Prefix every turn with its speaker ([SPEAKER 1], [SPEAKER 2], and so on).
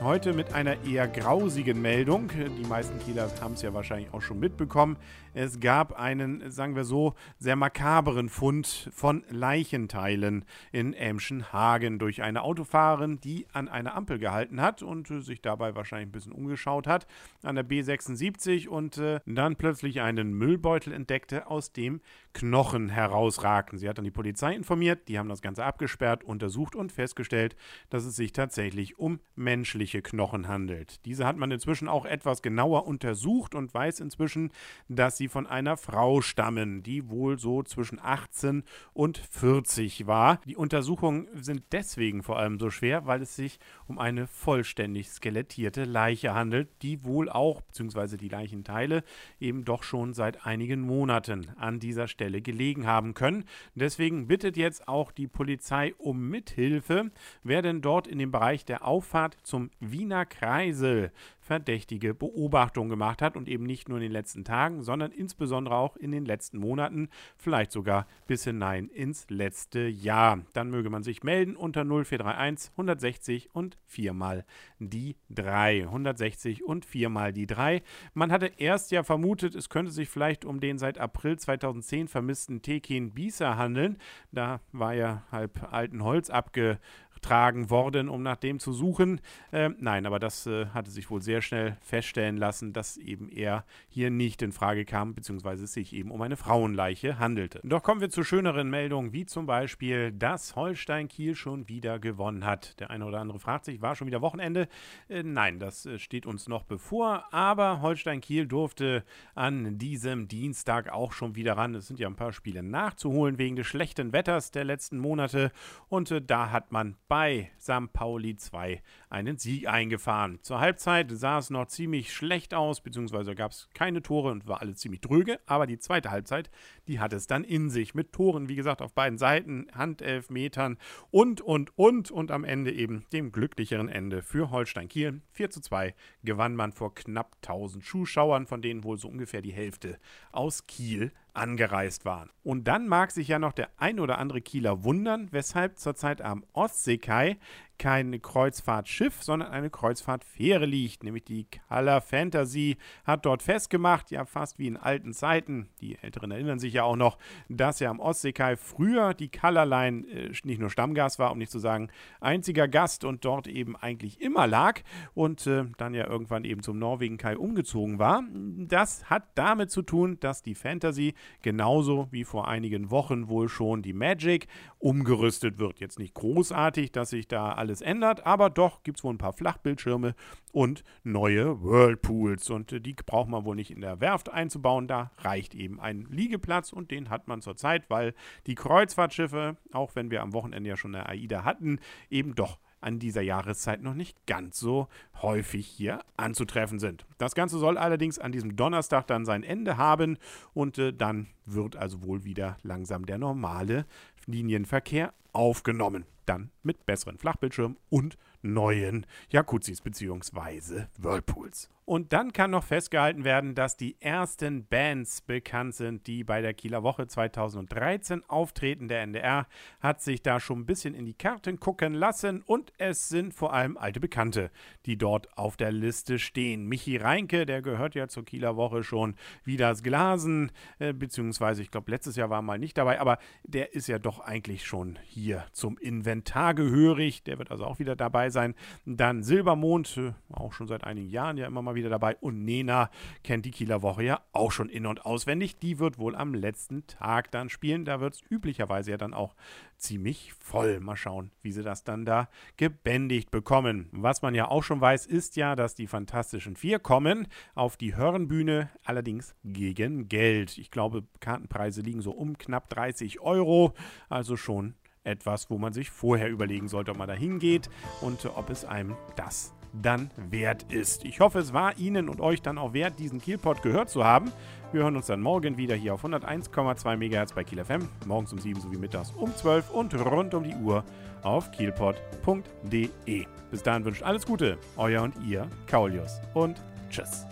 [SPEAKER 1] Heute mit einer eher grausigen Meldung. Die meisten Kieler haben es ja wahrscheinlich auch schon mitbekommen. Es gab einen, sagen wir so, sehr makaberen Fund von Leichenteilen in Emschenhagen durch eine Autofahrerin, die an einer Ampel gehalten hat und äh, sich dabei wahrscheinlich ein bisschen umgeschaut hat an der B76 und äh, dann plötzlich einen Müllbeutel entdeckte, aus dem Knochen herausragten. Sie hat dann die Polizei informiert, die haben das Ganze abgesperrt, untersucht und festgestellt, dass es sich tatsächlich um menschliche Knochen handelt. Diese hat man inzwischen auch etwas genauer untersucht und weiß inzwischen, dass sie von einer Frau stammen, die wohl so zwischen 18 und 40 war. Die Untersuchungen sind deswegen vor allem so schwer, weil es sich um eine vollständig skelettierte Leiche handelt, die wohl auch, beziehungsweise die Leichenteile, eben doch schon seit einigen Monaten an dieser Stelle gelegen haben können. Deswegen bittet jetzt auch die Polizei um Mithilfe, wer denn dort in dem Bereich der Auffahrt zum Wiener Kreisel verdächtige Beobachtungen gemacht hat und eben nicht nur in den letzten Tagen, sondern insbesondere auch in den letzten Monaten, vielleicht sogar bis hinein ins letzte Jahr. Dann möge man sich melden unter 0431 160 und viermal die 3. 160 und viermal die 3. Man hatte erst ja vermutet, es könnte sich vielleicht um den seit April 2010 vermissten Tekin Bisa handeln. Da war ja halb alten Holz abge getragen worden, um nach dem zu suchen. Ähm, nein, aber das äh, hatte sich wohl sehr schnell feststellen lassen, dass eben er hier nicht in Frage kam, beziehungsweise es sich eben um eine Frauenleiche handelte. Doch kommen wir zu schöneren Meldungen, wie zum Beispiel, dass Holstein Kiel schon wieder gewonnen hat. Der eine oder andere fragt sich, war schon wieder Wochenende? Äh, nein, das äh, steht uns noch bevor, aber Holstein Kiel durfte an diesem Dienstag auch schon wieder ran. Es sind ja ein paar Spiele nachzuholen wegen des schlechten Wetters der letzten Monate und äh, da hat man bei St. Pauli 2 einen Sieg eingefahren. Zur Halbzeit sah es noch ziemlich schlecht aus, beziehungsweise gab es keine Tore und war alles ziemlich dröge, aber die zweite Halbzeit, die hat es dann in sich mit Toren, wie gesagt, auf beiden Seiten, Handelfmetern und, und, und und am Ende eben dem glücklicheren Ende für Holstein Kiel. 4 zu 2 gewann man vor knapp 1000 Zuschauern, von denen wohl so ungefähr die Hälfte aus Kiel angereist waren. Und dann mag sich ja noch der ein oder andere Kieler wundern, weshalb zurzeit am Ostseekai kein Kreuzfahrtschiff, sondern eine Kreuzfahrtfähre liegt, nämlich die Color Fantasy hat dort festgemacht, ja fast wie in alten Zeiten, die Älteren erinnern sich ja auch noch, dass ja am Ostseekai früher die Colorline äh, nicht nur Stammgast war, um nicht zu sagen einziger Gast und dort eben eigentlich immer lag und äh, dann ja irgendwann eben zum Norwegen Kai umgezogen war. Das hat damit zu tun, dass die Fantasy genauso wie vor einigen Wochen wohl schon die Magic umgerüstet wird. Jetzt nicht großartig, dass sich da alles alles ändert, aber doch gibt es wohl ein paar Flachbildschirme und neue Whirlpools. Und äh, die braucht man wohl nicht in der Werft einzubauen. Da reicht eben ein Liegeplatz und den hat man zurzeit, weil die Kreuzfahrtschiffe, auch wenn wir am Wochenende ja schon eine AIDA hatten, eben doch an dieser Jahreszeit noch nicht ganz so häufig hier anzutreffen sind. Das Ganze soll allerdings an diesem Donnerstag dann sein Ende haben und äh, dann wird also wohl wieder langsam der normale Linienverkehr aufgenommen. Dann mit besseren Flachbildschirmen und neuen Jacuzzis bzw. Whirlpools. Und dann kann noch festgehalten werden, dass die ersten Bands bekannt sind, die bei der Kieler Woche 2013 auftreten. Der NDR hat sich da schon ein bisschen in die Karten gucken lassen und es sind vor allem alte Bekannte, die dort auf der Liste stehen. Michi Reinke, der gehört ja zur Kieler Woche schon wie das Glasen, äh, beziehungsweise ich glaube letztes Jahr war er mal nicht dabei, aber der ist ja doch eigentlich schon hier zum Inventar gehörig. Der wird also auch wieder dabei sein. Dann Silbermond, äh, auch schon seit einigen Jahren ja immer mal wieder dabei. Und Nena kennt die Kieler Woche ja auch schon in- und auswendig. Die wird wohl am letzten Tag dann spielen. Da wird es üblicherweise ja dann auch ziemlich voll. Mal schauen, wie sie das dann da gebändigt bekommen. Was man ja auch schon weiß, ist ja, dass die Fantastischen Vier kommen auf die Hörnbühne, allerdings gegen Geld. Ich glaube, Kartenpreise liegen so um knapp 30 Euro. Also schon etwas, wo man sich vorher überlegen sollte, ob man da hingeht und ob es einem das dann wert ist. Ich hoffe, es war Ihnen und euch dann auch wert, diesen Kielpot gehört zu haben. Wir hören uns dann morgen wieder hier auf 101,2 MHz bei Kiel FM, morgens um 7 sowie mittags um 12 und rund um die Uhr auf kielpot.de. Bis dahin wünscht alles Gute, euer und ihr, Kaulius und tschüss.